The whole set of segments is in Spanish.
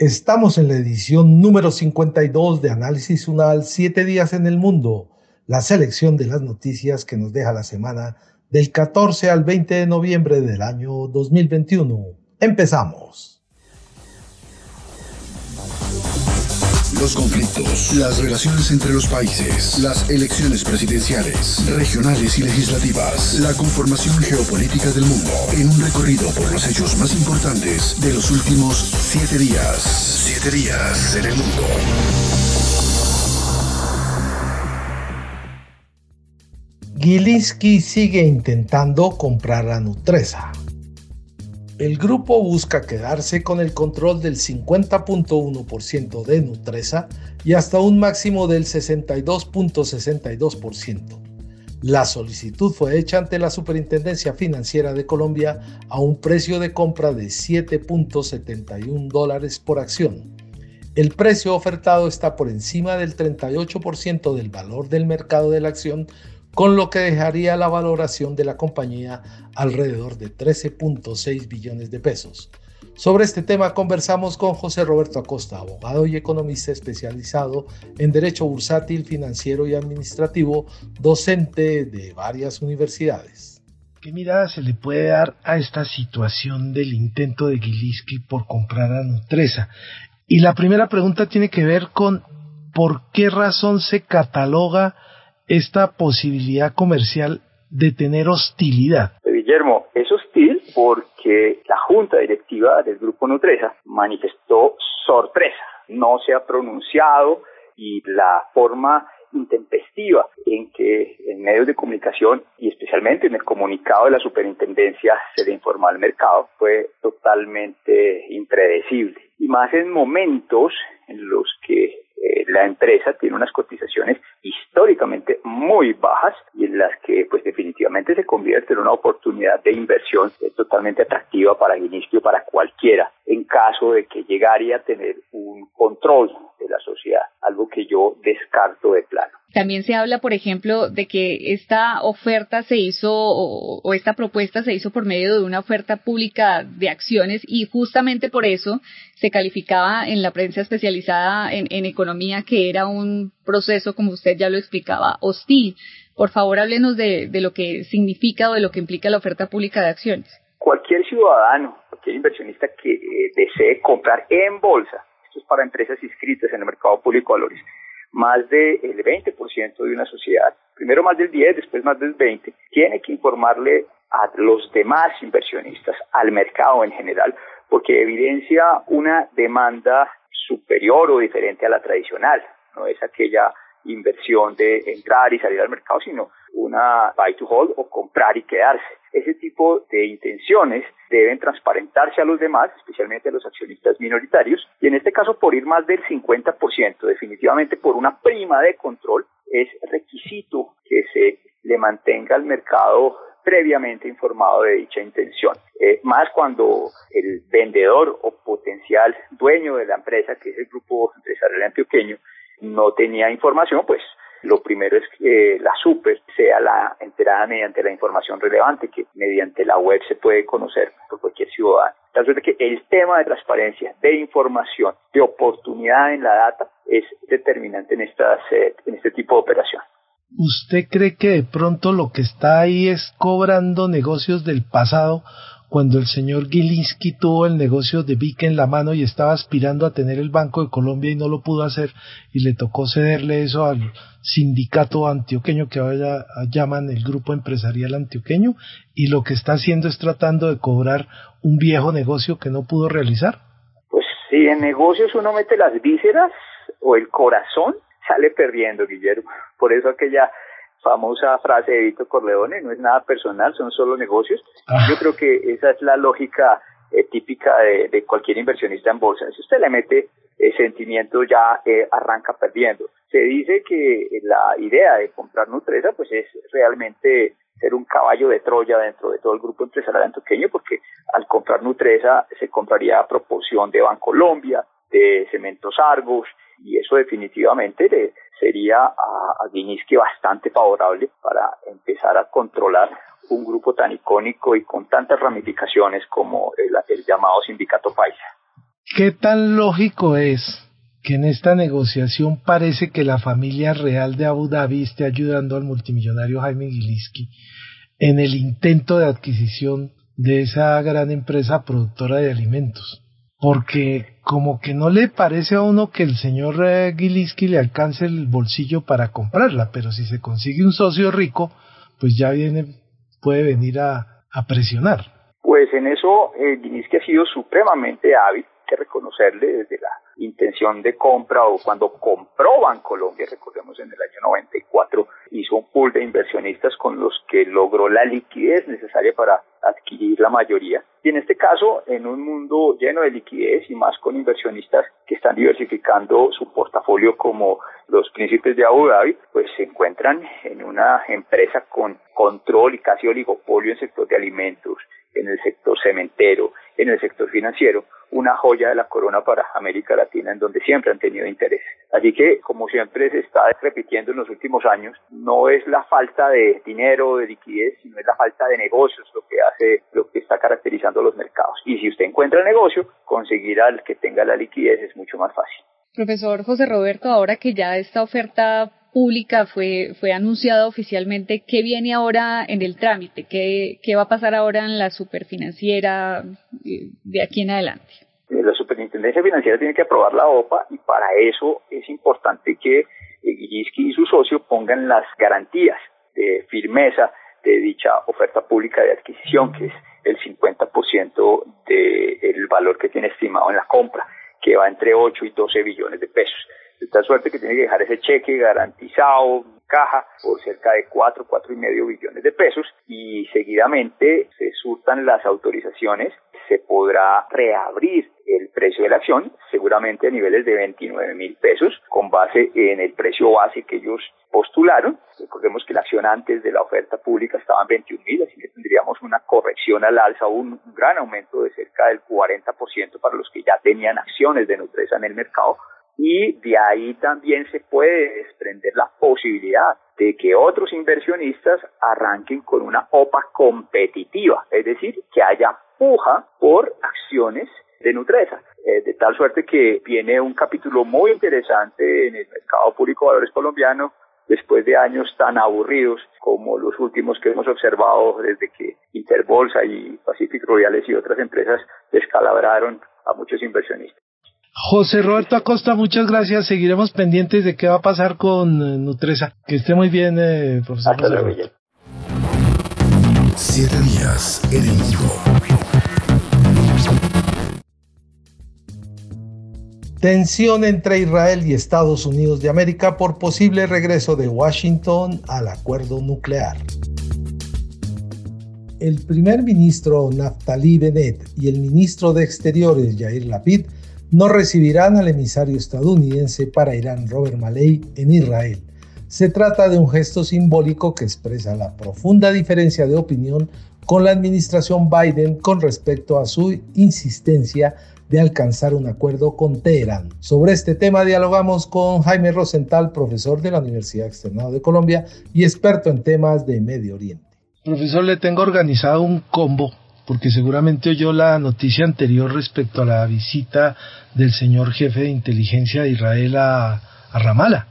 Estamos en la edición número 52 de Análisis Unal, Siete días en el mundo, la selección de las noticias que nos deja la semana del 14 al 20 de noviembre del año 2021. Empezamos. Los conflictos, las relaciones entre los países, las elecciones presidenciales, regionales y legislativas, la conformación geopolítica del mundo, en un recorrido por los hechos más importantes de los últimos siete días. Siete días en el mundo. Gilinski sigue intentando comprar a Nutresa el grupo busca quedarse con el control del 50.1% de Nutresa y hasta un máximo del 62.62%. La solicitud fue hecha ante la Superintendencia Financiera de Colombia a un precio de compra de 7.71 dólares por acción. El precio ofertado está por encima del 38% del valor del mercado de la acción con lo que dejaría la valoración de la compañía alrededor de 13.6 billones de pesos. Sobre este tema conversamos con José Roberto Acosta, abogado y economista especializado en Derecho Bursátil, Financiero y Administrativo, docente de varias universidades. ¿Qué mirada se le puede dar a esta situación del intento de Gilinski por comprar a Nutresa? Y la primera pregunta tiene que ver con por qué razón se cataloga esta posibilidad comercial de tener hostilidad? Guillermo, es hostil porque la junta directiva del grupo Nutresa manifestó sorpresa, no se ha pronunciado y la forma intempestiva en que en medios de comunicación y especialmente en el comunicado de la superintendencia se le informó al mercado fue totalmente impredecible y más en momentos en los que eh, la empresa tiene unas cotizaciones históricamente muy bajas y en las que pues definitivamente se convierte en una oportunidad de inversión totalmente atractiva para el inicio para cualquiera en caso de que llegara a tener un control de la sociedad, algo que yo descarto de plano. También se habla, por ejemplo, de que esta oferta se hizo o, esta propuesta se hizo por medio de una oferta pública de acciones y justamente por eso se calificaba en la prensa especializada en, economía que era un proceso, como usted ya lo explicaba, hostil. Por favor, háblenos de, lo que significa o de lo que implica la oferta pública de acciones. Cualquier ciudadano, cualquier inversionista que eh, desee comprar en bolsa, esto es para empresas inscritas en el mercado público de valores, más del 20% de una sociedad, primero más del 10, después más del 20, tiene que informarle a los demás inversionistas, al mercado en general, porque evidencia una demanda superior o diferente a la tradicional, no es aquella inversión de entrar y salir al mercado, sino una buy to hold o comprar y quedarse. Ese tipo de intenciones deben transparentarse a los demás, especialmente a los accionistas minoritarios, y en este caso por ir más del 50%, definitivamente por una prima de control, es requisito que se le mantenga al mercado previamente informado de dicha intención. Eh, más cuando el vendedor o potencial dueño de la empresa, que es el grupo empresarial antioqueño, no tenía información, pues lo primero es que la super sea la enterada mediante la información relevante que mediante la web se puede conocer por cualquier ciudadano. Vez que el tema de transparencia, de información, de oportunidad en la data es determinante en, estas, eh, en este tipo de operación. ¿Usted cree que de pronto lo que está ahí es cobrando negocios del pasado cuando el señor Gilinski tuvo el negocio de Vic en la mano y estaba aspirando a tener el Banco de Colombia y no lo pudo hacer y le tocó cederle eso al sindicato antioqueño que ahora llaman el Grupo Empresarial Antioqueño y lo que está haciendo es tratando de cobrar un viejo negocio que no pudo realizar? Pues si en negocios uno mete las vísceras o el corazón, sale perdiendo, Guillermo. Por eso aquella famosa frase de Vito Corleone, no es nada personal, son solo negocios. Ah. Yo creo que esa es la lógica eh, típica de, cualquier inversionista en bolsa. Si usted le mete el sentimiento, ya eh, arranca perdiendo. Se dice que la idea de comprar Nutresa pues es realmente ser un caballo de Troya dentro de todo el grupo empresarial antioqueño, porque al comprar Nutresa se compraría a proporción de Bancolombia, de Cementos Argos, y eso definitivamente le sería a, a bastante favorable para empezar a controlar un grupo tan icónico y con tantas ramificaciones como el, el llamado Sindicato Paisa. ¿Qué tan lógico es que en esta negociación parece que la familia real de Abu Dhabi esté ayudando al multimillonario Jaime Gilinski en el intento de adquisición de esa gran empresa productora de alimentos? Porque como que no le parece a uno que el señor eh, le alcance el bolsillo para comprarla, pero si se consigue un socio rico, pues ya viene, puede venir a, presionar. Pues en eso eh, ha sido supremamente hábil, que reconocerle desde la intención de compra o cuando compró Bancolombia, recordemos en el año 94, hizo un pool de inversionistas con los que logró la liquidez necesaria para adquirir la mayoría. Y en este caso, en un mundo lleno de liquidez y más con inversionistas que están diversificando su portafolio como los príncipes de Abu Dhabi, pues se encuentran en una empresa con control y casi oligopolio en el sector de alimentos, en el sector cementero, en el sector financiero, una joya de la corona para América Latina en donde siempre han tenido interés. Así que, como siempre se está repitiendo en los últimos años, no es la falta de dinero, de liquidez, sino es la falta de negocios lo que hace, lo que está caracterizando los mercados. Y si usted encuentra negocio, conseguir al que tenga la liquidez es mucho más fácil. Profesor José Roberto, ahora que ya esta oferta pública fue, fue anunciada oficialmente, ¿qué viene ahora en el trámite? ¿Qué, qué va a pasar ahora en la superfinanciera eh, de aquí en adelante? Eh, la superintendencia financiera tiene que aprobar la OPA y para eso es importante que Guillisky y su socio pongan las garantías de firmeza de dicha oferta pública de adquisición, que es el 50% del valor que tiene estimado en la compra, que va entre 8 y 12 billones de pesos. De tal suerte que tiene que dejar ese cheque garantizado, caja, por cerca de 4, cuatro y medio billones de pesos y seguidamente se surtan las autorizaciones, se podrá reabrir el precio de la acción, seguramente a niveles de 29 mil pesos, con base en el precio base que ellos postularon. Recordemos que la acción antes de la oferta pública estaba en 21 mil, así que tendríamos una corrección al alza, un, gran aumento de cerca del 40% para los que ya tenían acciones de Nutresa en el mercado y de ahí también se puede desprender la posibilidad de que otros inversionistas arranquen con una OPA competitiva, es decir, que haya puja por acciones de Nutresa. Eh, de tal suerte que viene un capítulo muy interesante en el mercado público de valores colombiano después de años tan aburridos como los últimos que hemos observado desde que Interbolsa y Pacific Royales y otras empresas descalabraron a muchos inversionistas. José Roberto Acosta, muchas gracias. Seguiremos pendientes de qué va a pasar con eh, Nutresa. Que esté muy bien, eh, profesor. José Siete días en el Tensión entre Israel y Estados Unidos de América por posible regreso de Washington al acuerdo nuclear. El primer ministro Naftali Bennett y el ministro de Exteriores Yair Lapid no recibirán al emisario estadounidense para Irán Robert Malley en Israel. Se trata de un gesto simbólico que expresa la profunda diferencia de opinión con la administración Biden con respecto a su insistencia de alcanzar un acuerdo con Teherán. Sobre este tema dialogamos con Jaime Rosenthal, profesor de la Universidad Externado de Colombia y experto en temas de Medio Oriente. Profesor, le tengo organizado un combo porque seguramente oyó la noticia anterior respecto a la visita del señor jefe de inteligencia de Israel a, a Ramala.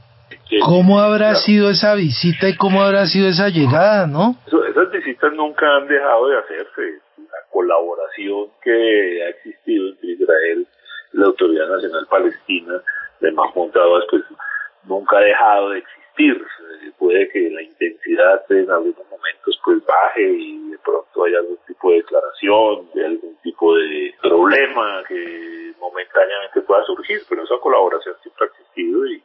¿Cómo habrá sido esa visita y cómo habrá sido esa llegada, no? esas visitas nunca han dejado de hacerse. La colaboración que ha existido entre Israel y la Autoridad Nacional Palestina de Mahmoud Abbas, pues nunca ha dejado de existir. Puede que la intensidad en algunos momentos pues baje y pronto haya algún tipo de declaración, de algún tipo de problema que momentáneamente pueda surgir, pero esa colaboración siempre ha existido y,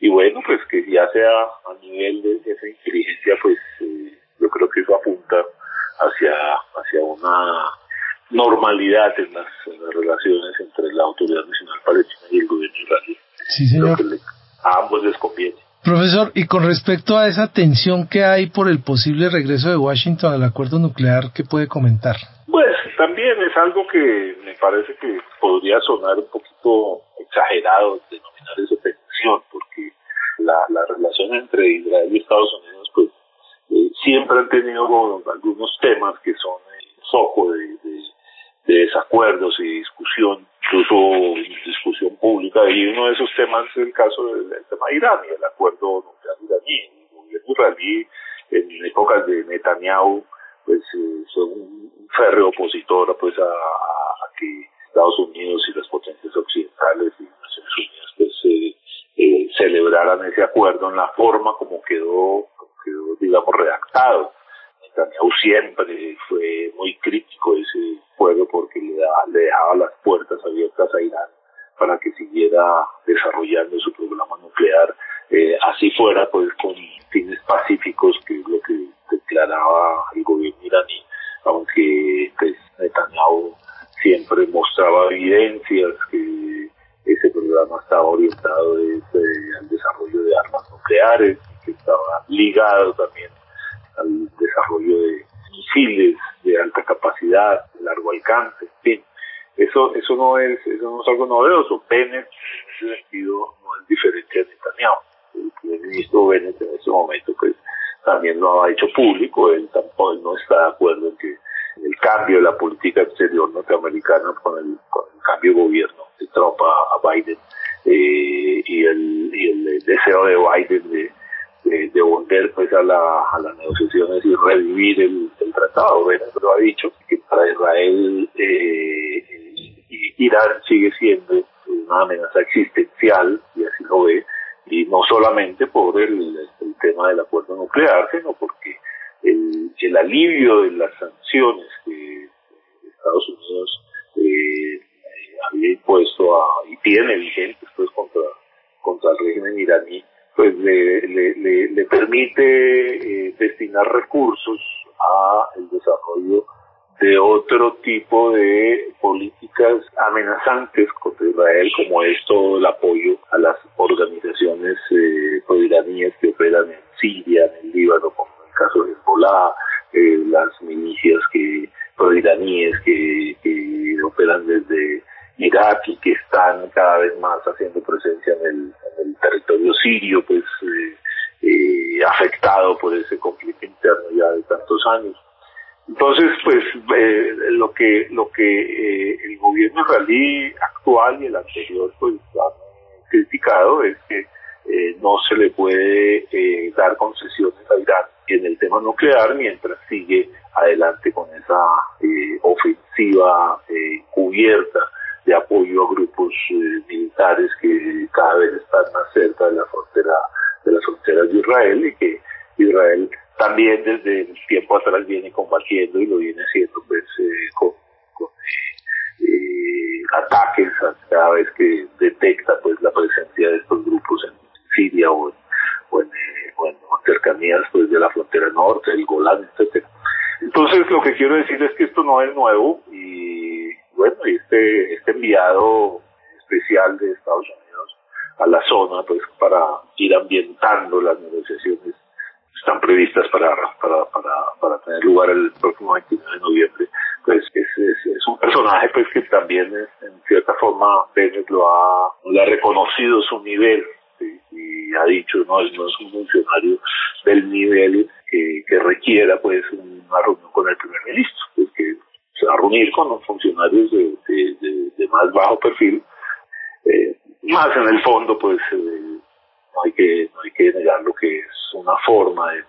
y bueno, pues que ya sea a nivel de esa inteligencia, pues eh, yo creo que eso apunta hacia, hacia una normalidad en las, relaciones entre la Autoridad Nacional Palestina y el gobierno israelí. Sí, señor. a ambos les conviene. Profesor, y con respecto a esa tensión que hay por el posible regreso de Washington al acuerdo nuclear, ¿qué puede comentar? Pues también es algo que me parece que podría sonar un poquito exagerado denominar eso tensión, porque la, la relación entre Israel y Estados Unidos pues eh, siempre han tenido algunos temas que son el foco de desacuerdos y discusión, incluso discusión pública, y uno de esos temas es el caso del, tema de Irán y el acuerdo nuclear iraní. El gobierno israelí en épocas de Netanyahu pues eh, un, férreo opositor pues a, que Estados Unidos y las potencias occidentales y Naciones Unidas pues eh, eh, celebraran ese acuerdo en la forma como quedó, como quedó digamos redactado Netanyahu siempre fue muy crítico de ese acuerdo porque le, le dejaba las puertas abiertas a Irán para que siguiera desarrollando su programa nuclear, eh, así fuera pues con fines pacíficos, que es lo que declaraba el gobierno iraní, aunque pues, Netanyahu siempre mostraba evidencias que ese programa estaba orientado al desarrollo de armas nucleares, que estaba ligado también al desarrollo de misiles de alta capacidad, de largo alcance, en fin. Eso, eso no es, eso no es algo novedoso. Bennett, en ese sentido, no es diferente a Netanyahu. El primer ministro Bennett en ese momento, pues, también lo ha hecho público. Él tampoco no está de acuerdo en que el cambio de la política exterior norteamericana con el, con el cambio de gobierno de Trump a, Biden eh, y, el, y el deseo de Biden de de, volver pues a, la, a las negociaciones y revivir el, tratado. Bennett lo ha dicho, que para Israel eh, Irán sigue siendo una amenaza existencial, y así lo ve, y no solamente por el, tema del acuerdo nuclear, sino porque el, el alivio de las sanciones que Estados Unidos eh, había impuesto a, y tiene vigentes pues contra, contra el régimen iraní, pues le, le, le, permite eh, destinar recursos a el desarrollo de otro tipo de políticas amenazantes contra Israel, como es todo el apoyo a las organizaciones eh, proiraníes que operan en Siria, en el Líbano, como en el caso de Hezbollah, eh, las milicias que proiraníes que, que operan desde Irak y que están cada vez más haciendo presencia en el, territorio sirio, pues eh, eh, afectado por ese conflicto interno ya de tantos años. Entonces, pues eh, lo que lo que el gobierno israelí actual y el anterior pues han criticado es que no se le puede dar concesiones a Irán en el tema nuclear mientras sigue adelante con esa ofensiva cubierta de apoyo a grupos eh, militares que cada vez están más cerca de la frontera de las fronteras de Israel y que Israel también desde tiempo atrás viene combatiendo y lo viene haciendo pues eh, con, eh, ataques cada vez que detecta pues la presencia de estos grupos en Siria o en, o cercanías pues de la frontera norte, el Golán, etcétera. Entonces lo que quiero decir es que esto no es nuevo y bueno, este, este enviado especial de Estados Unidos a la zona, pues para ir ambientando las negociaciones están previstas para, para, para, para tener lugar el próximo 29 de noviembre, pues es, es, un personaje pues que también en cierta forma Bennett lo ha, ha reconocido su nivel y ha dicho no, no es un funcionario del nivel que, que requiera pues una reunión con el primer ministro, pues que a reunir con los funcionarios de, de, más bajo perfil, eh, más en el fondo, pues eh, no, hay que, no hay que negar lo que es una forma de,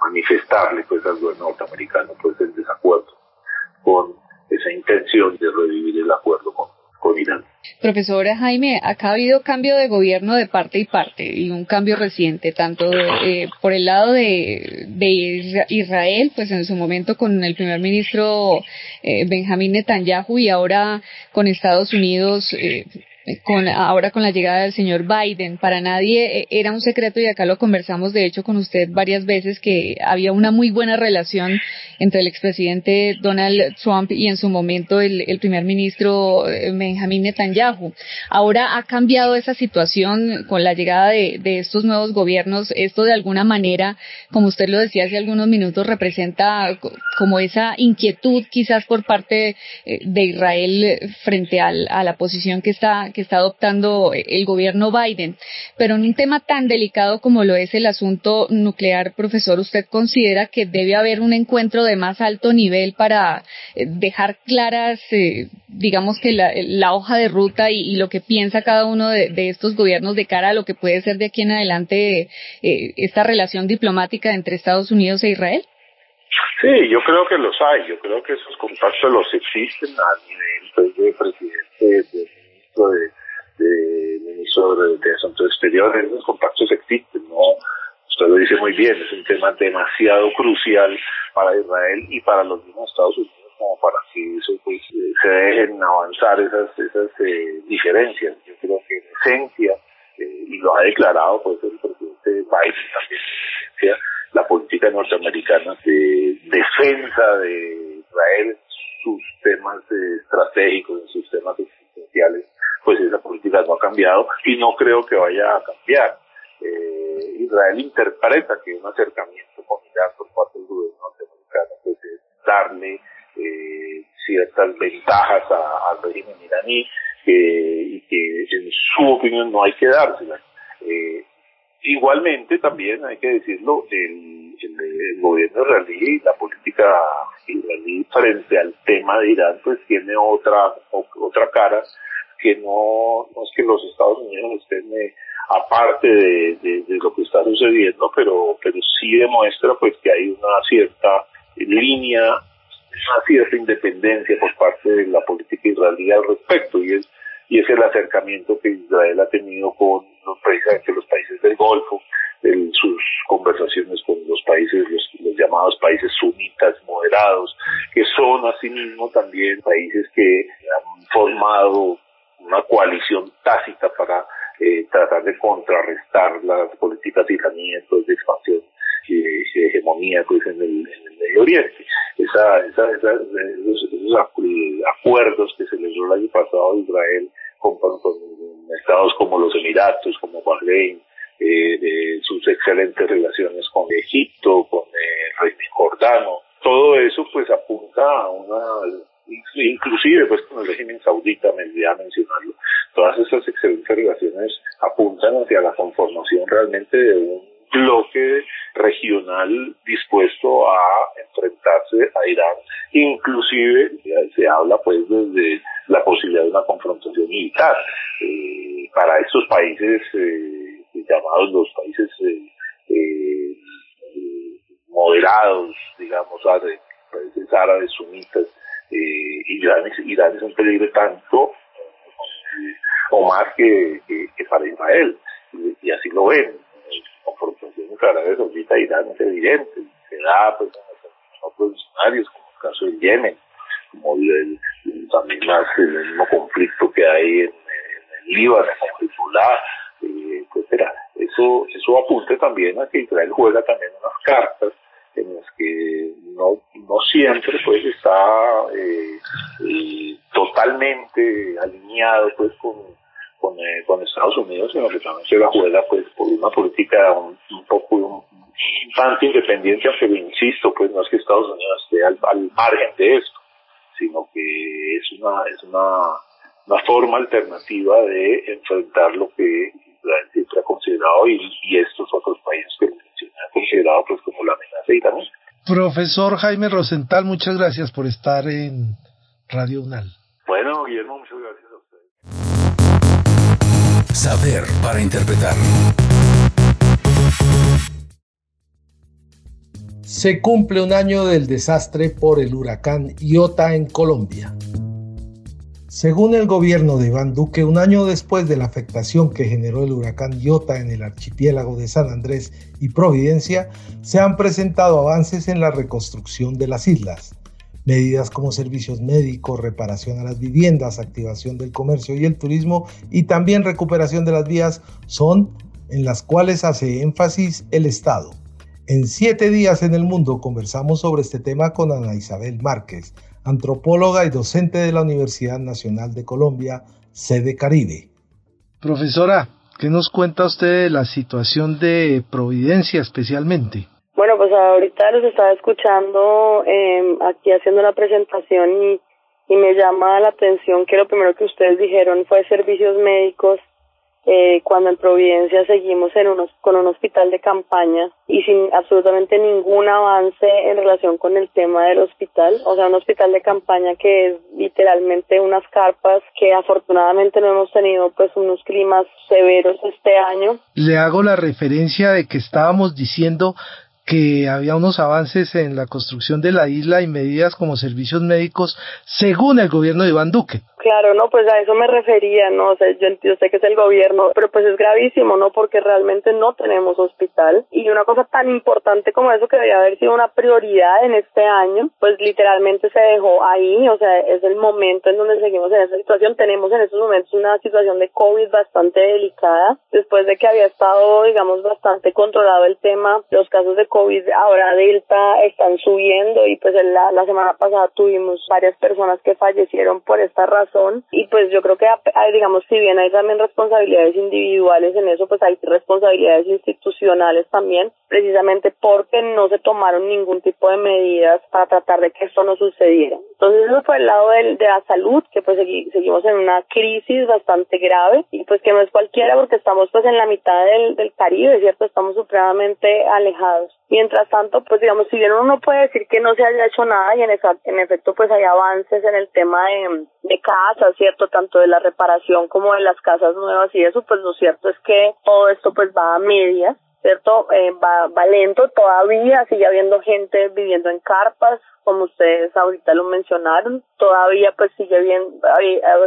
manifestarle pues, al gobierno norteamericano pues, el desacuerdo con esa intención de revivir el acuerdo con, con Irán. Profesora Jaime, acá ha habido cambio de gobierno de parte y parte y un cambio reciente, tanto eh, por el lado de, Israel, pues en su momento con el primer ministro eh, Benjamín Netanyahu y ahora con Estados Unidos. Eh, con ahora con la llegada del señor Biden. Para nadie eh, era un secreto y acá lo conversamos de hecho con usted varias veces que había una muy buena relación entre el expresidente Donald Trump y en su momento el, primer ministro eh, Benjamin Netanyahu. Ahora ha cambiado esa situación con la llegada de, de estos nuevos gobiernos. Esto de alguna manera, como usted lo decía hace algunos minutos, representa como esa inquietud quizás por parte eh, de Israel frente al, a la posición que está, que está adoptando el gobierno Biden. Pero en un tema tan delicado como lo es el asunto nuclear, profesor, ¿usted considera que debe haber un encuentro de más alto nivel para eh, dejar claras, eh, digamos que la, hoja de ruta y, lo que piensa cada uno de, estos gobiernos de cara a lo que puede ser de aquí en adelante esta relación diplomática entre Estados Unidos e Israel? Sí, yo creo que los hay, yo creo que esos contactos los existen a nivel pues, de presidente, de de, ministro de, Asuntos Exteriores, esos contactos existen, ¿no? Usted lo dice muy bien, es un tema demasiado crucial para Israel y para los mismos Estados Unidos como para que eso pues, se dejen avanzar esas, esas eh, diferencias. Yo creo que en esencia, eh, y lo ha declarado pues el presidente Biden también, la política norteamericana de defensa de Israel, sus temas eh, estratégicos, sus temas existenciales, pues esa política no ha cambiado y no creo que vaya a cambiar. Eh, Israel interpreta que un acercamiento con Irán por parte del gobierno norteamericano pues es darle eh, ciertas ventajas al régimen iraní y que en su opinión no hay que dárselas. Igualmente, también hay que decirlo, el, el, gobierno israelí y la política israelí frente al tema de Irán, pues tiene otra, otra cara que no, no es que los Estados Unidos estén eh, aparte de, de, lo que está sucediendo, pero, pero sí demuestra pues que hay una cierta línea, una cierta independencia por parte de la política israelí al respecto y es y es el acercamiento que Israel ha tenido con los, precisamente los países del Golfo, en sus conversaciones con los países, los, llamados países sunitas moderados, que son asimismo también países que han formado una coalición tácita para eh, tratar de contrarrestar las políticas iraníes de expansión y de hegemonía pues, en, el, Medio Oriente. Esa, esa, esos, acuerdos que se logró el año pasado a Israel con, estados como los Emiratos, como Bahrein, eh, sus excelentes relaciones con Egipto, con el régimen jordano, todo eso pues apunta a una inclusive pues con el régimen saudita, me olvidé mencionarlo, todas esas excelentes relaciones apuntan hacia la conformación realmente de un bloque regional dispuesto a enfrentarse a Irán. Inclusive se habla pues desde la posibilidad de una confrontación militar. Eh, para estos países eh, llamados los países eh, moderados, digamos, árabes, países árabes sunitas, Irán, Irán es un peligro tanto o más que, que, para Israel, y, así lo ven confrontación entre Arabia Saudita Irán es evidente. Se da pues, en otros escenarios, como el caso de Yemen, como el, también más el mismo conflicto que hay en, el Líbano, con Hezbollah, eh, etcétera. Eso, eso apunta también a que Israel juega también unas cartas en las que no, no siempre pues está eh, totalmente alineado pues con con, eh, con Estados Unidos, sino que también se la juega pues por una política un, poco un, tanto independiente, aunque insisto, pues no es que Estados Unidos esté al, margen de esto, sino que es una, es una, una forma alternativa de enfrentar lo que Israel siempre ha considerado y, y estos otros países que han considerado pues como la amenaza iraní. Profesor Jaime Rosenthal, muchas gracias por estar en Radio UNAL. Bueno, Guillermo, muchas gracias a ustedes. Saber para interpretar. Se cumple un año del desastre por el huracán Iota en Colombia. Según el gobierno de Iván Duque, un año después de la afectación que generó el huracán Iota en el archipiélago de San Andrés y Providencia, se han presentado avances en la reconstrucción de las islas. Medidas como servicios médicos, reparación a las viviendas, activación del comercio y el turismo y también recuperación de las vías son en las cuales hace énfasis el Estado. En siete días en el mundo conversamos sobre este tema con Ana Isabel Márquez, antropóloga y docente de la Universidad Nacional de Colombia, sede Caribe. Profesora, ¿qué nos cuenta usted de la situación de Providencia especialmente? Bueno, pues ahorita los estaba escuchando eh, aquí haciendo la presentación y, y me llama la atención que lo primero que ustedes dijeron fue servicios médicos eh, cuando en Providencia seguimos en unos, con un hospital de campaña y sin absolutamente ningún avance en relación con el tema del hospital, o sea, un hospital de campaña que es literalmente unas carpas que afortunadamente no hemos tenido pues unos climas severos este año. Le hago la referencia de que estábamos diciendo que había unos avances en la construcción de la isla y medidas como servicios médicos según el gobierno de Iván Duque. Claro, no, pues a eso me refería, no, o sea, yo, sé que es el gobierno, pero pues es gravísimo, ¿no? Porque realmente no tenemos hospital y una cosa tan importante como eso que debería haber sido una prioridad en este año, pues literalmente se dejó ahí, o sea, es el momento en donde seguimos en esa situación. Tenemos en estos momentos una situación de COVID bastante delicada, después de que había estado, digamos, bastante controlado el tema, los casos de ahora Delta están subiendo y pues la, la semana pasada tuvimos varias personas que fallecieron por esta razón y pues yo creo que hay, digamos si bien hay también responsabilidades individuales en eso pues hay responsabilidades institucionales también precisamente porque no se tomaron ningún tipo de medidas para tratar de que esto no sucediera. Entonces eso fue el lado de la salud que pues seguimos en una crisis bastante grave y pues que no es cualquiera porque estamos pues en la mitad del Caribe cierto estamos supremamente alejados Mientras tanto, pues digamos, si bien uno no puede decir que no se haya hecho nada y en, en efecto pues hay avances en el tema de, de casas, ¿cierto? Tanto de la reparación como de las casas nuevas y eso, pues lo cierto es que todo esto pues va a medias, ¿cierto? Eh, va, va lento todavía, sigue habiendo gente viviendo en carpas, como ustedes ahorita lo mencionaron, todavía pues sigue bien,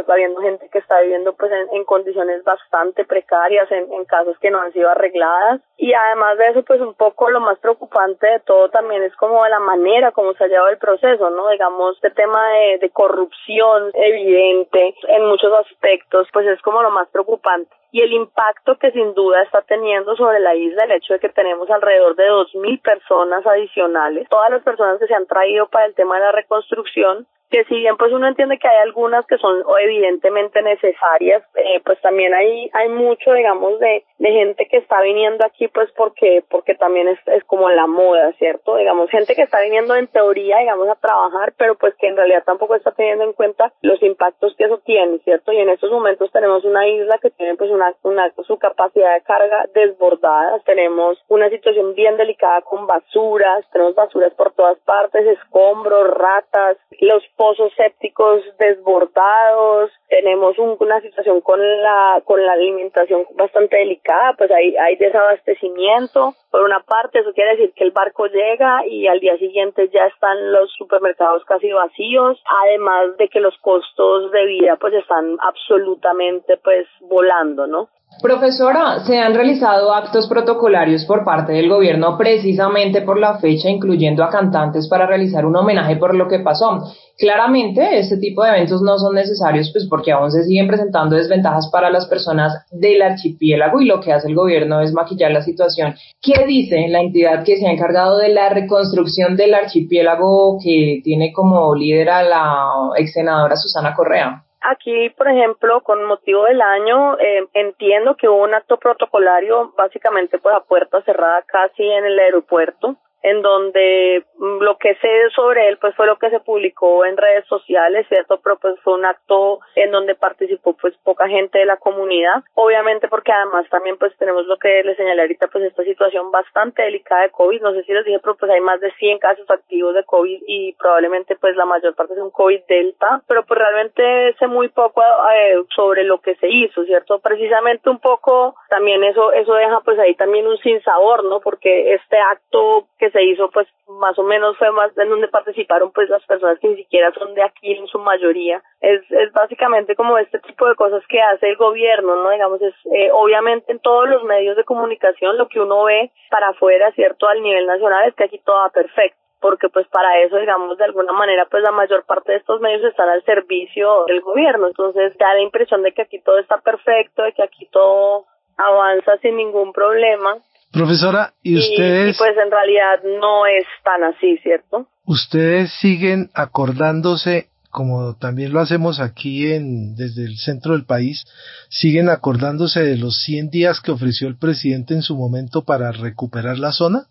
habiendo gente que está viviendo pues en, condiciones bastante precarias, en, en casos que no han sido arregladas. Y además de eso, pues un poco lo más preocupante de todo también es como la manera como se ha llevado el proceso, ¿no? Digamos, este tema de, de corrupción evidente en muchos aspectos, pues es como lo más preocupante y el impacto que sin duda está teniendo sobre la isla el hecho de que tenemos alrededor de 2.000 personas adicionales, todas las personas que se han traído para el tema de la reconstrucción que si bien pues uno entiende que hay algunas que son evidentemente necesarias, eh, pues también hay hay mucho digamos de, de gente que está viniendo aquí pues porque porque también es, es como la moda, ¿cierto? Digamos gente que está viniendo en teoría digamos a trabajar, pero pues que en realidad tampoco está teniendo en cuenta los impactos que eso tiene, ¿cierto? Y en estos momentos tenemos una isla que tiene pues una, una su capacidad de carga desbordada, tenemos una situación bien delicada con basuras, tenemos basuras por todas partes, escombros, ratas, los pozos sépticos desbordados, tenemos una situación con la con la alimentación bastante delicada, pues hay hay desabastecimiento. Por una parte, eso quiere decir que el barco llega y al día siguiente ya están los supermercados casi vacíos, además de que los costos de vida pues están absolutamente pues volando, ¿no? Profesora, se han realizado actos protocolarios por parte del gobierno precisamente por la fecha, incluyendo a cantantes para realizar un homenaje por lo que pasó. Claramente, este tipo de eventos no son necesarios, pues porque aún se siguen presentando desventajas para las personas del archipiélago y lo que hace el gobierno es maquillar la situación. ¿Qué dice la entidad que se ha encargado de la reconstrucción del archipiélago que tiene como líder a la ex senadora Susana Correa? Aquí, por ejemplo, con motivo del año, eh, entiendo que hubo un acto protocolario básicamente por la puerta cerrada casi en el aeropuerto en donde mm, lo que sé sobre él pues fue lo que se publicó en redes sociales, ¿cierto? Pero pues fue un acto en donde participó pues poca gente de la comunidad, obviamente porque además también pues tenemos lo que les señalé ahorita pues esta situación bastante delicada de COVID, no sé si les dije, pero pues hay más de 100 casos activos de COVID y probablemente pues la mayor parte es un COVID delta, pero pues realmente sé muy poco eh, sobre lo que se hizo, ¿cierto? Precisamente un poco también eso, eso deja pues ahí también un sinsabor, ¿no? Porque este acto que se hizo pues más o menos fue más en donde participaron pues las personas que ni siquiera son de aquí en su mayoría es, es básicamente como este tipo de cosas que hace el gobierno no digamos es eh, obviamente en todos los medios de comunicación lo que uno ve para afuera cierto al nivel nacional es que aquí todo va perfecto porque pues para eso, digamos, de alguna manera, pues la mayor parte de estos medios están al servicio del gobierno. Entonces da la impresión de que aquí todo está perfecto, de que aquí todo avanza sin ningún problema. Profesora, ¿y ustedes? y pues en realidad no es tan así, ¿cierto? ¿Ustedes siguen acordándose como también lo hacemos aquí en, desde el centro del país, siguen acordándose de los 100 días que ofreció el presidente en su momento para recuperar la zona?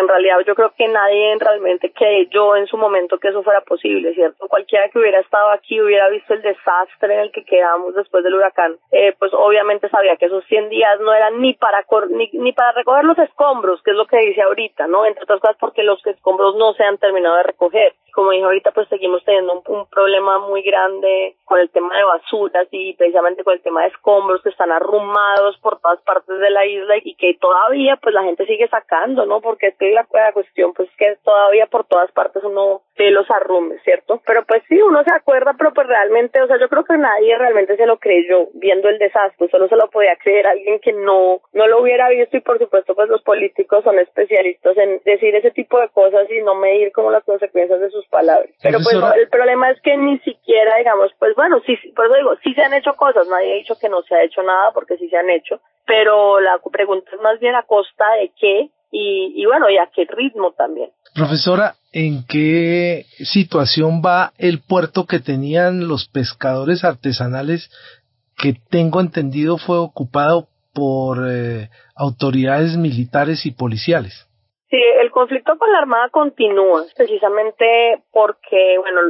En realidad yo creo que nadie realmente creyó en su momento que eso fuera posible, ¿cierto? Cualquiera que hubiera estado aquí hubiera visto el desastre en el que quedamos después del huracán, eh, pues obviamente sabía que esos 100 días no eran ni para ni, ni para recoger los escombros, que es lo que dice ahorita, ¿no? Entre otras cosas porque los escombros no se han terminado de recoger. Como dije ahorita, pues seguimos teniendo un, problema muy grande con el tema de basuras y precisamente con el tema de escombros que están arrumados por todas partes de la isla y que todavía pues la gente sigue sacando, ¿no? Porque la, la cuestión pues que todavía por todas partes uno ve los arrumes, ¿cierto? Pero pues sí, uno se acuerda, pero pues realmente, o sea, yo creo que nadie realmente se lo creyó viendo el desastre, solo se lo podía creer alguien que no, no lo hubiera visto y por supuesto pues los políticos son especialistas en decir ese tipo de cosas y no medir como las consecuencias de sus palabras. Pero pues el problema es que ni siquiera, digamos, pues bueno, sí, por eso digo, sí se han hecho cosas, nadie ha dicho que no se ha hecho nada porque sí se han hecho, pero la pregunta es más bien a costa de qué y, y bueno, y a qué ritmo también. Profesora, ¿en qué situación va el puerto que tenían los pescadores artesanales que tengo entendido fue ocupado por eh, autoridades militares y policiales? Sí, el conflicto con la Armada continúa, precisamente porque, bueno,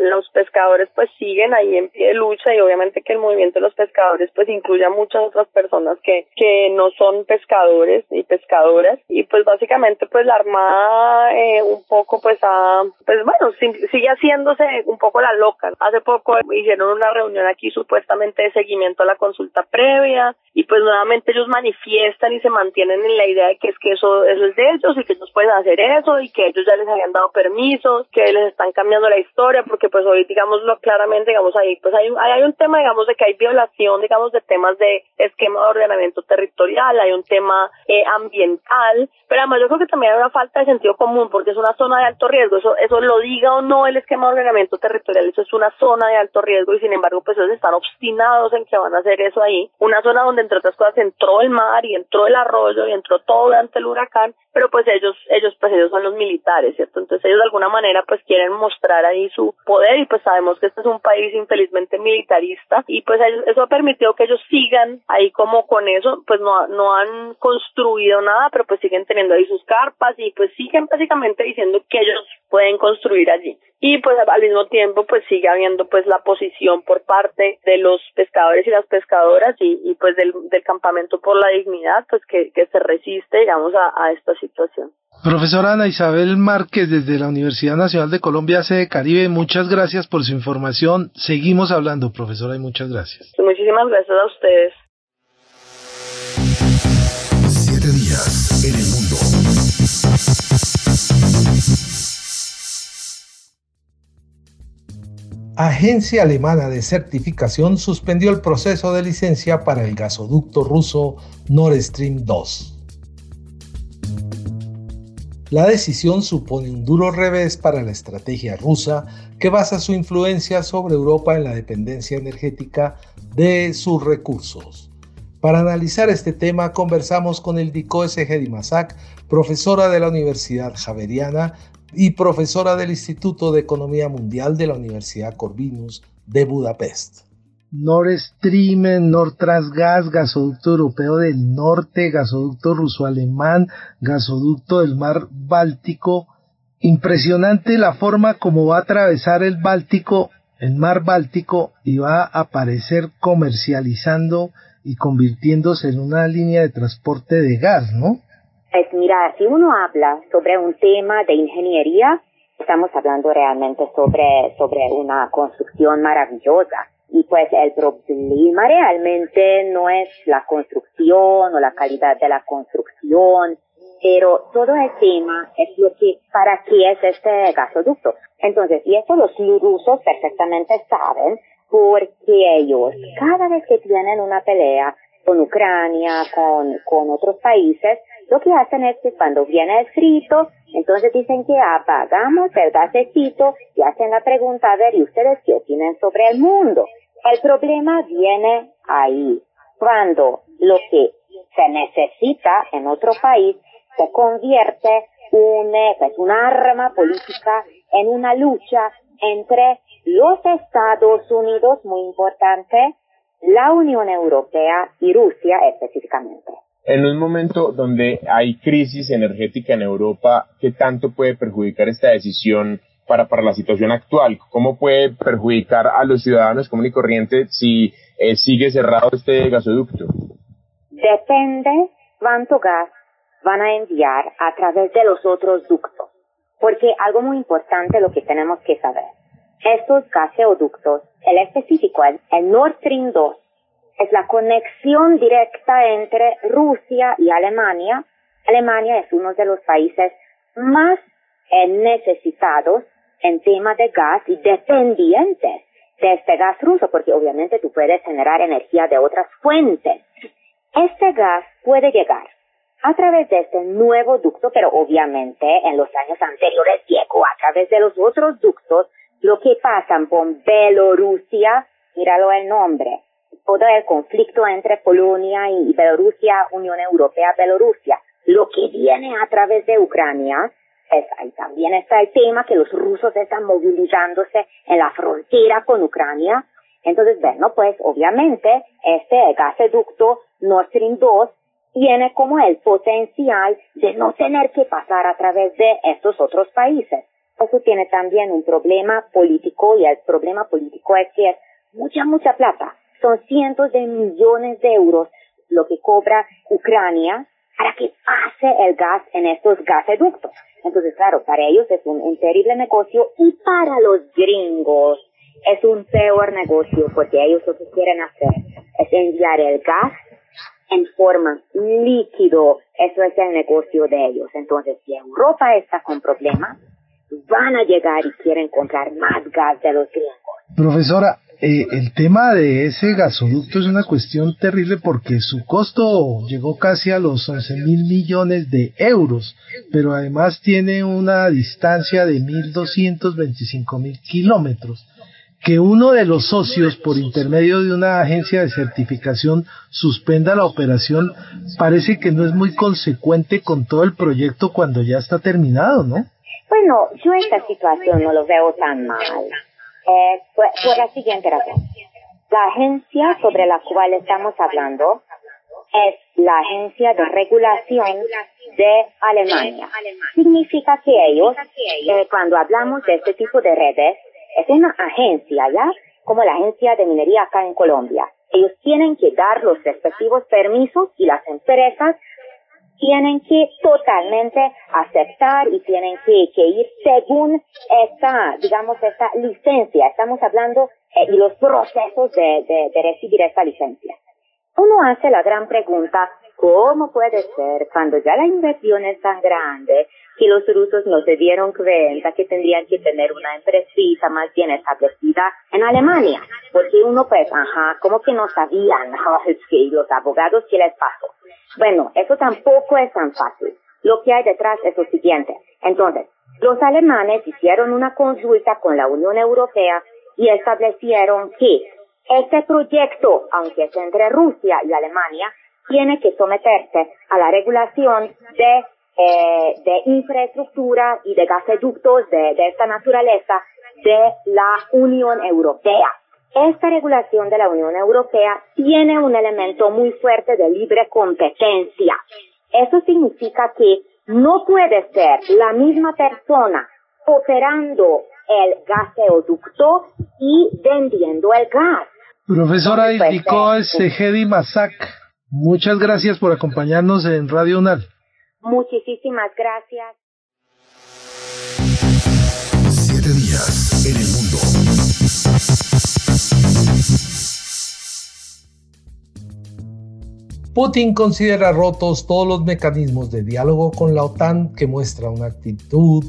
los pescadores pues siguen ahí en pie de lucha y obviamente que el movimiento de los pescadores pues incluye a muchas otras personas que, que no son pescadores y pescadoras y pues básicamente pues la Armada eh, un poco pues ha, pues bueno, sigue haciéndose un poco la loca. Hace poco hicieron una reunión aquí supuestamente de seguimiento a la consulta previa y pues nuevamente ellos manifiestan y se mantienen en la idea de que es que eso es de ellos y que ellos pueden hacer eso y que ellos ya les habían dado permisos, que les están cambiando la historia porque pues hoy digámoslo claramente, digamos ahí pues hay, hay un tema digamos de que hay violación digamos de temas de esquema de ordenamiento territorial, hay un tema eh, ambiental, pero además yo creo que también hay una falta de sentido común porque es una zona de alto riesgo, eso, eso lo diga o no el esquema de ordenamiento territorial, eso es una zona de alto riesgo y sin embargo pues ellos están obstinados en que van a hacer eso ahí, una zona donde entre otras cosas entró el mar y entró el arroyo y entró todo durante el huracán, pero pues ellos, ellos pues ellos son los militares, ¿cierto? Entonces ellos de alguna manera pues quieren mostrar ahí su poder y pues sabemos que este es un país infelizmente militarista y pues eso ha permitido que ellos sigan ahí como con eso, pues no, no han construido nada, pero pues siguen teniendo ahí sus carpas y pues siguen básicamente diciendo que ellos pueden construir allí y pues al mismo tiempo pues sigue habiendo pues la posición por parte de los pescadores y las pescadoras y, y pues del, del, campamento por la dignidad pues que, que se resiste digamos a, a, esta situación. Profesora Ana Isabel Márquez desde la Universidad Nacional de Colombia sede Caribe, muchas gracias por su información. Seguimos hablando, profesora, y muchas gracias. Muchísimas gracias a ustedes. Siete días en el mundo. Agencia Alemana de Certificación suspendió el proceso de licencia para el gasoducto ruso Nord Stream 2. La decisión supone un duro revés para la estrategia rusa que basa su influencia sobre Europa en la dependencia energética de sus recursos. Para analizar este tema conversamos con el Dico Masak, profesora de la Universidad Javeriana y profesora del Instituto de Economía Mundial de la Universidad Corvinus de Budapest. Nord Stream, Nord Transgas, gasoducto europeo del norte, gasoducto ruso-alemán, gasoducto del mar Báltico. Impresionante la forma como va a atravesar el Báltico, el mar Báltico, y va a aparecer comercializando y convirtiéndose en una línea de transporte de gas, ¿no? Es, mira, si uno habla sobre un tema de ingeniería, estamos hablando realmente sobre, sobre una construcción maravillosa. Y pues el problema realmente no es la construcción o la calidad de la construcción, pero todo el tema es lo que, para qué es este gasoducto. Entonces, y esto los rusos perfectamente saben, porque ellos, cada vez que tienen una pelea con Ucrania, con, con otros países, Lo que hacen es que cuando viene frío, entonces dicen que apagamos el gasecito y hacen la pregunta, a ver, ¿y ustedes qué opinan sobre el mundo? El problema viene ahí, cuando lo que se necesita en otro país se convierte un, pues, una arma política en una lucha entre los Estados Unidos, muy importante, la Unión Europea y Rusia específicamente. En un momento donde hay crisis energética en Europa, ¿qué tanto puede perjudicar esta decisión para, para la situación actual? ¿Cómo puede perjudicar a los ciudadanos común y corriente si eh, sigue cerrado este gasoducto? Depende cuánto gas van a enviar a través de los otros ductos. Porque algo muy importante lo que tenemos que saber. Estos gasoductos, el específico, el, el Nord Stream 2, es la conexión directa entre Rusia y Alemania. Alemania es uno de los países más eh, necesitados en tema de gas y dependientes de este gas ruso, porque obviamente tú puedes generar energía de otras fuentes. Este gas puede llegar a través de este nuevo ducto, pero obviamente en los años anteriores llegó a través de los otros ductos, lo que pasa con Bielorrusia, míralo el nombre, todo el conflicto entre Polonia y Bielorrusia, Unión Europea, Bielorrusia, lo que viene a través de Ucrania, es, ahí también está el tema que los rusos están movilizándose en la frontera con Ucrania. Entonces, bueno, pues obviamente este gasoducto Nord Stream 2 tiene como el potencial de no tener que pasar a través de estos otros países. Eso tiene también un problema político y el problema político es que es mucha, mucha plata son cientos de millones de euros lo que cobra Ucrania para que pase el gas en estos gasoductos. Entonces, claro, para ellos es un, terrible negocio y para los gringos es un peor negocio porque ellos lo que quieren hacer es enviar el gas en forma líquido. Eso es el negocio de ellos. Entonces, si Europa está con problemas, van a llegar y quieren comprar más gas de los gringos. Profesora, eh, el tema de ese gasoducto es una cuestión terrible porque su costo llegó casi a los 11 mil millones de euros, pero además tiene una distancia de 1.225 mil kilómetros. Que uno de los socios, por intermedio de una agencia de certificación, suspenda la operación, parece que no es muy consecuente con todo el proyecto cuando ya está terminado, ¿no? Bueno, yo esta situación no lo veo tan mal eh, por, la siguiente razón. La agencia sobre la cual estamos hablando es la Agencia de Regulación de Alemania. Significa que ellos, eh, cuando hablamos de este tipo de redes, es una agencia, ¿ya? Como la Agencia de Minería acá en Colombia. Ellos tienen que dar los respectivos permisos y las empresas tienen que totalmente aceptar y tienen que, ir según esta, digamos, esta licencia. Estamos hablando eh, y los procesos de, de, recibir esta licencia. Uno hace la gran pregunta, ¿cómo puede ser cuando ya la inversión es tan grande que los rusos no se dieron cuenta que tendrían que tener una empresita más bien establecida en Alemania? Porque uno pues, ajá, como que no sabían, que los abogados, ¿qué les pasó? Bueno, eso tampoco es tan fácil. Lo que hay detrás es lo siguiente. Entonces, los alemanes hicieron una consulta con la Unión Europea y establecieron que este proyecto, aunque es entre Rusia y Alemania, tiene que someterse a la regulación de, eh, de infraestructura y de gasoductos de, de esta naturaleza de la Unión Europea. Esta regulación de la Unión Europea tiene un elemento muy fuerte de libre competencia. Eso significa que no puede ser la misma persona operando el gasoducto y vendiendo el gas. Profesora Ilikoa Segedi Masak, muchas gracias por acompañarnos en Radio UNAL. Muchísimas gracias. Siete días en el mundo. Putin considera rotos todos los mecanismos de diálogo con la OTAN que muestra una actitud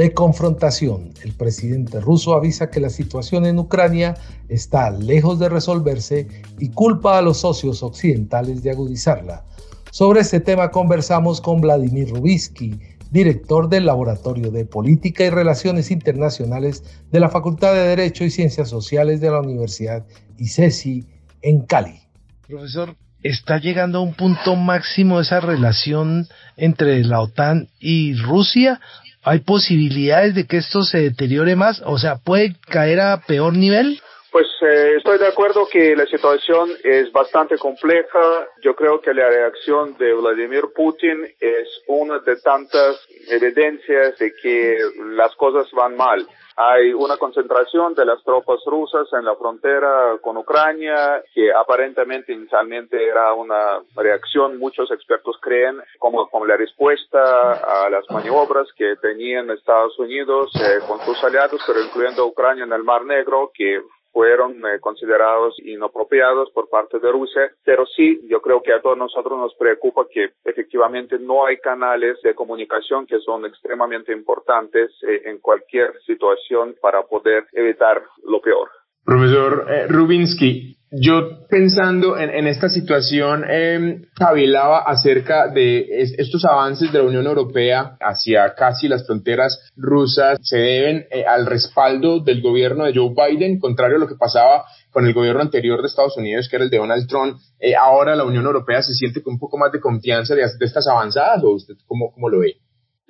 de confrontación. El presidente ruso avisa que la situación en Ucrania está lejos de resolverse y culpa a los socios occidentales de agudizarla. Sobre este tema conversamos con Vladimir Rubinsky, director del Laboratorio de Política y Relaciones Internacionales de la Facultad de Derecho y Ciencias Sociales de la Universidad ICESI en Cali. Profesor, ¿está llegando a un punto máximo esa relación entre la OTAN y Rusia? ¿Hay posibilidades de que esto se deteriore más? O sea, ¿puede caer a peor nivel? Pues eh, estoy de acuerdo que la situación es bastante compleja. Yo creo que la reacción de Vladimir Putin es una de tantas evidencias de que las cosas van mal. Hay una concentración de las tropas rusas en la frontera con Ucrania que aparentemente inicialmente era una reacción, muchos expertos creen, como, como la respuesta a las maniobras que tenían Estados Unidos eh, con sus aliados, pero incluyendo Ucrania en el Mar Negro, que fueron eh, considerados inapropiados por parte de Rusia, pero sí, yo creo que a todos nosotros nos preocupa que efectivamente no hay canales de comunicación que son extremadamente importantes eh, en cualquier situación para poder evitar lo peor. Profesor eh, Rubinsky, yo pensando en, esta situación, eh, cavilaba acerca de estos avances de la Unión Europea hacia casi las fronteras rusas se deben eh, al respaldo del gobierno de Joe Biden, contrario a lo que pasaba con el gobierno anterior de Estados Unidos, que era el de Donald Trump. Eh, ahora la Unión Europea se siente con un poco más de confianza de, estas avanzadas, ¿o usted cómo, cómo lo ve?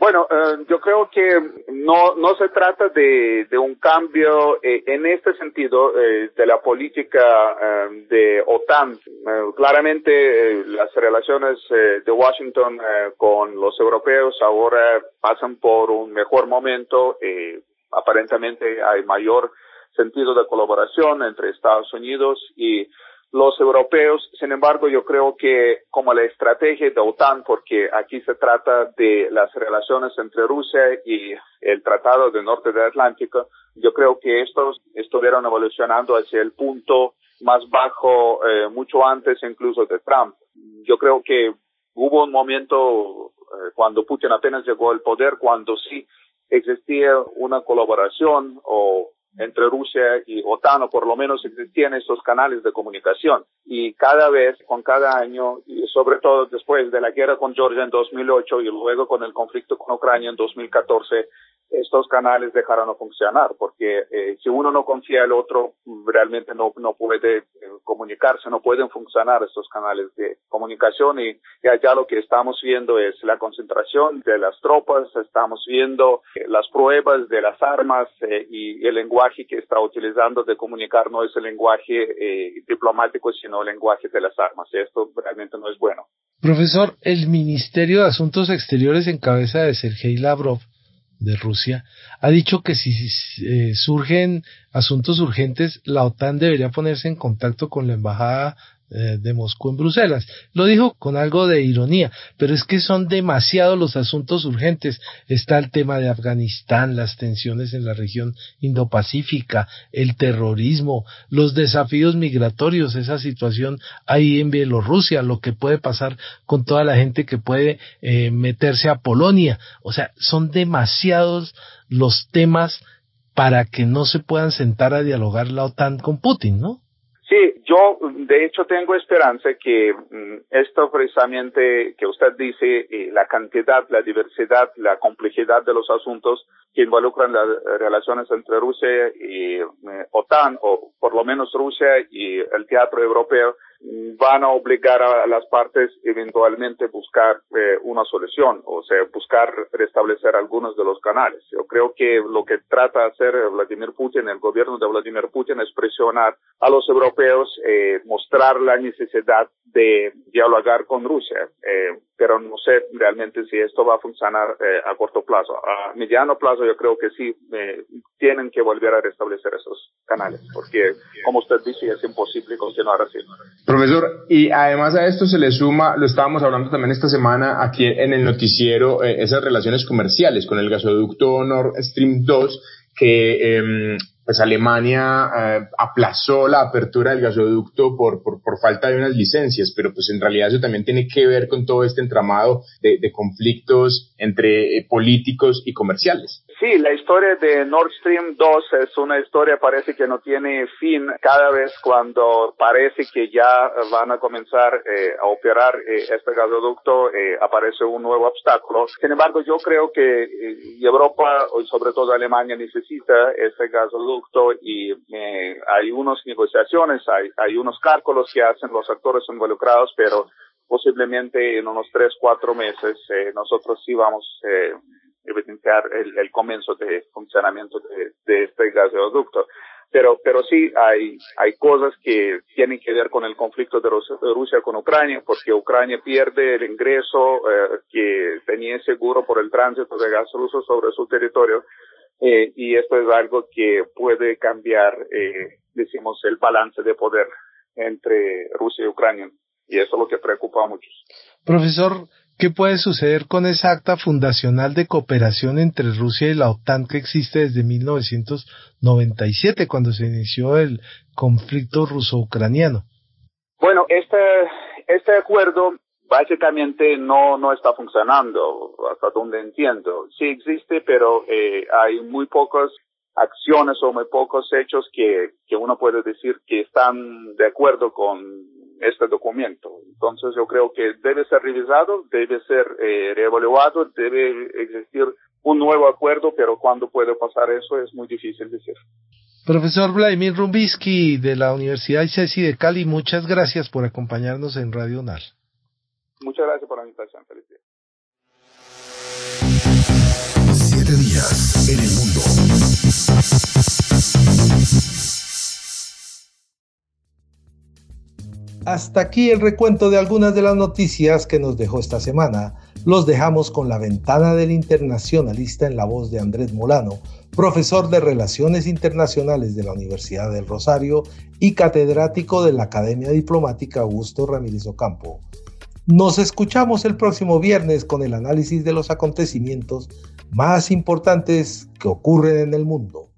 Bueno, eh, yo creo que no, no se trata de, un cambio eh, en este sentido eh, de la política de OTAN. claramente las relaciones de Washington con los europeos ahora pasan por un mejor momento. aparentemente hay mayor sentido de colaboración entre Estados Unidos y los europeos. Sin embargo, yo creo que como la estrategia de OTAN, porque aquí se trata de las relaciones entre Rusia y el Tratado del Norte del Atlántico, yo creo que estos estuvieron evolucionando hacia el punto más bajo eh, mucho antes incluso de Trump. Yo creo que hubo un momento eh, cuando Putin apenas llegó al poder, cuando sí existía una colaboración o entre Rusia y OTAN, o por lo menos existían estos canales de comunicación. Y cada vez, con cada año, y sobre todo después de la guerra con Georgia en 2008 y luego con el conflicto con Ucrania en 2014, estos canales dejaron de funcionar, porque eh, si uno no confía en el otro, realmente no, no puede eh, comunicarse, no pueden funcionar estos canales de comunicación y, allá lo que estamos viendo es la concentración de las tropas, estamos viendo eh, las pruebas de las armas y el lenguaje que está utilizando de comunicar no es el lenguaje diplomático, sino el lenguaje de las armas. Esto realmente no es bueno. Profesor, el Ministerio de Asuntos Exteriores en cabeza de Sergei Lavrov de Rusia, ha dicho que si eh, surgen asuntos urgentes, la OTAN debería ponerse en contacto con la Embajada eh, de Moscú en Bruselas. Lo dijo con algo de ironía, pero es que son demasiados los asuntos urgentes. Está el tema de Afganistán, las tensiones en la región Indo-Pacífica, el terrorismo, los desafíos migratorios, esa situación ahí en Bielorrusia, lo que puede pasar con toda la gente que puede eh, meterse a Polonia. O sea, son demasiados los temas para que no se puedan sentar a dialogar la OTAN con Putin, ¿no? Sí, yo de hecho tengo esperanza que mm, esto precisamente que usted dice, la cantidad, la diversidad, la complejidad de los asuntos que involucran las relaciones entre Rusia y eh, OTAN, o por lo menos Rusia y el teatro europeo, van a obligar a las partes eventualmente buscar eh, una solución, o sea, buscar restablecer algunos de los canales. Yo creo que lo que trata de hacer Vladimir Putin, el gobierno de Vladimir Putin, es presionar a los europeos, eh, mostrar la necesidad de dialogar con Rusia, eh, pero no sé realmente si esto va a funcionar eh, a corto plazo. A mediano plazo yo creo que sí eh, tienen que volver a restablecer esos canales, porque como usted dice es imposible continuar así. Profesor, y además a esto se le suma, lo estábamos hablando también esta semana aquí en el noticiero, esas relaciones comerciales con el gasoducto Nord Stream 2 que em, pues Alemania eh, aplazó la apertura del gasoducto por, por, por, falta de unas licencias, pero pues en realidad eso también tiene que ver con todo este entramado de, de conflictos entre eh, políticos y comerciales. Sí, la historia de Nord Stream 2 es una historia parece que no tiene fin cada vez cuando parece que ya van a comenzar eh, a operar eh, este gasoducto eh, aparece un nuevo obstáculo. Sin embargo, yo creo que Europa y sobre todo Alemania necesita este gasoducto y hay unas negociaciones, hay, hay unos cálculos que hacen los actores involucrados, pero posiblemente en unos tres, cuatro meses nosotros sí vamos eh, evidenciar el, el comienzo de funcionamiento de, de este gasoducto. Pero, pero sí hay, hay cosas que tienen que ver con el conflicto de Rusia, con Ucrania, porque Ucrania pierde el ingreso eh, que tenía seguro por el tránsito de gas ruso sobre su territorio. Eh, y esto es algo que puede cambiar, eh, decimos, el balance de poder entre Rusia y Ucrania. Y eso es lo que preocupa a muchos. Profesor, ¿Qué puede suceder con esa acta fundacional de cooperación entre Rusia y la OTAN que existe desde 1997, cuando se inició el conflicto ruso-ucraniano? Bueno, este, este acuerdo básicamente no, no está funcionando, hasta donde entiendo. Sí existe, pero eh, hay muy pocas acciones o muy pocos hechos que, que uno puede decir que están de acuerdo con este documento. Entonces yo creo que debe ser revisado, debe ser eh, reevaluado, debe existir un nuevo acuerdo, pero cuándo puede pasar eso es muy difícil decir. Profesor Vladimir Rumbisky de la Universidad ICESI de Cali, muchas gracias por acompañarnos en Radio NAR. Muchas gracias por la invitación. Feliz día. Siete días en el mundo. Hasta aquí el recuento de algunas de las noticias que nos dejó esta semana. Los dejamos con la ventana del internacionalista en la voz de Andrés Molano, profesor de Relaciones Internacionales de la Universidad del Rosario y catedrático de la Academia Diplomática Augusto Ramírez Ocampo. Nos escuchamos el próximo viernes con el análisis de los acontecimientos más importantes que ocurren en el mundo.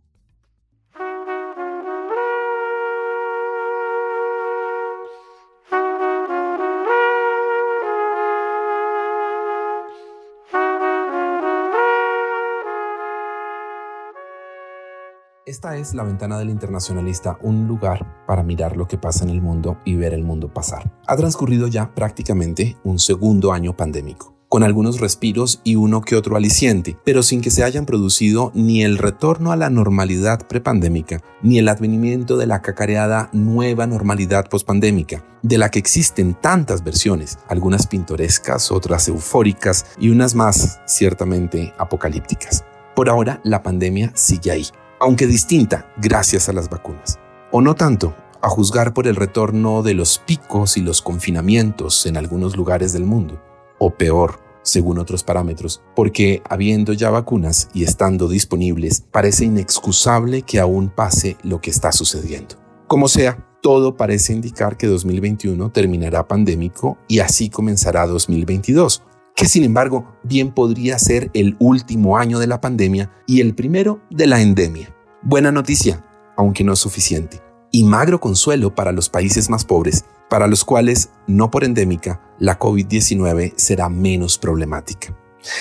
Esta es la ventana del internacionalista, un lugar para mirar lo que pasa en el mundo y ver el mundo pasar. Ha transcurrido ya prácticamente un segundo año pandémico con algunos respiros y uno que otro aliciente, pero sin que se hayan producido ni el retorno a la normalidad prepandémica, ni el advenimiento de la cacareada nueva normalidad pospandémica, de la que existen tantas versiones, algunas pintorescas, otras eufóricas y unas más ciertamente apocalípticas. Por ahora, la pandemia sigue ahí, aunque distinta gracias a las vacunas. O no tanto, a juzgar por el retorno de los picos y los confinamientos en algunos lugares del mundo. O peor, según otros parámetros, porque habiendo ya vacunas y estando disponibles, parece inexcusable que aún pase lo que está sucediendo. Como sea, todo parece indicar que 2021 terminará pandémico y así comenzará 2022, que sin embargo bien podría ser el último año de la pandemia y el primero de la endemia. Buena noticia, aunque no es suficiente, y magro consuelo para los países más pobres, para los cuales, no por endémica, la COVID-19 será menos problemática.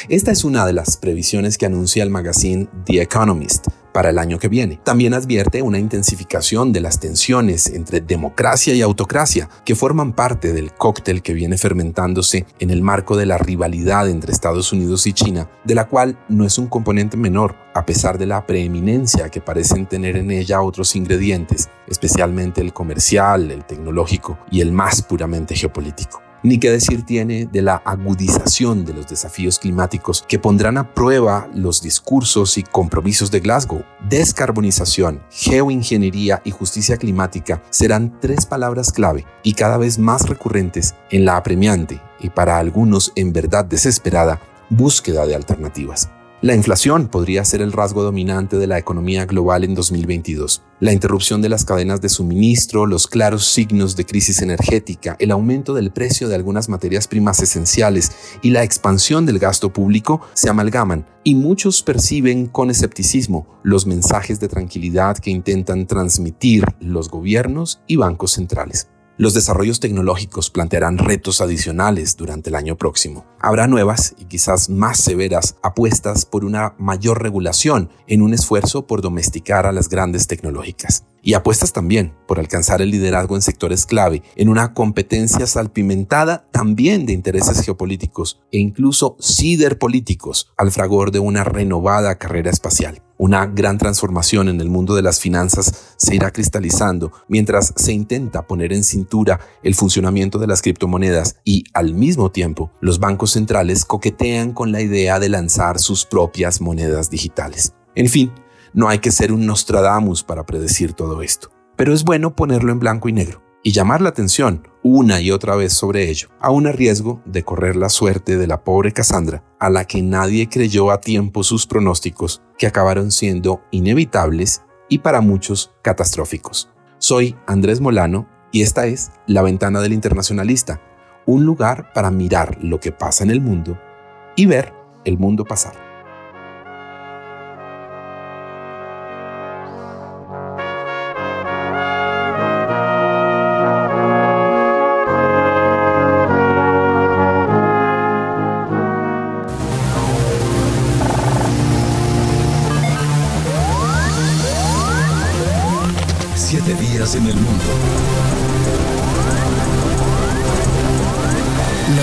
Esta es una de las previsiones que anuncia el magazine The Economist para el año que viene. También advierte una intensificación de las tensiones entre democracia y autocracia que forman parte del cóctel que viene fermentándose en el marco de la rivalidad entre Estados Unidos y China, de la cual no es un componente menor, a pesar de la preeminencia que parecen tener en ella otros ingredientes, especialmente el comercial, el tecnológico y el más puramente geopolítico. Ni qué decir tiene de la agudización de los desafíos climáticos que pondrán a prueba los discursos y compromisos de Glasgow. Descarbonización, geoingeniería y justicia climática serán tres palabras clave y cada vez más recurrentes en la apremiante y para algunos en verdad desesperada búsqueda de alternativas. La inflación podría ser el rasgo dominante de la economía global en 2022. La interrupción de las cadenas de suministro, los claros signos de crisis energética, el aumento del precio de algunas materias primas esenciales y la expansión del gasto público se amalgaman y muchos perciben con escepticismo los mensajes de tranquilidad que intentan transmitir los gobiernos y bancos centrales. Los desarrollos tecnológicos plantearán retos adicionales durante el año próximo. Habrá nuevas y quizás más severas apuestas por una mayor regulación en un esfuerzo por domesticar a las grandes tecnológicas. Y apuestas también por alcanzar el liderazgo en sectores clave, en una competencia salpimentada también de intereses geopolíticos e incluso ciberpolíticos al fragor de una renovada carrera espacial. Una gran transformación en el mundo de las finanzas se irá cristalizando mientras se intenta poner en cintura el funcionamiento de las criptomonedas y al mismo tiempo los bancos centrales coquetean con la idea de lanzar sus propias monedas digitales. En fin, no hay que ser un Nostradamus para predecir todo esto, pero es bueno ponerlo en blanco y negro y llamar la atención una y otra vez sobre ello, aún a riesgo de correr la suerte de la pobre Cassandra, a la que nadie creyó a tiempo sus pronósticos, que acabaron siendo inevitables y para muchos catastróficos. Soy Andrés Molano y esta es La Ventana del Internacionalista, un lugar para mirar lo que pasa en el mundo y ver el mundo pasar.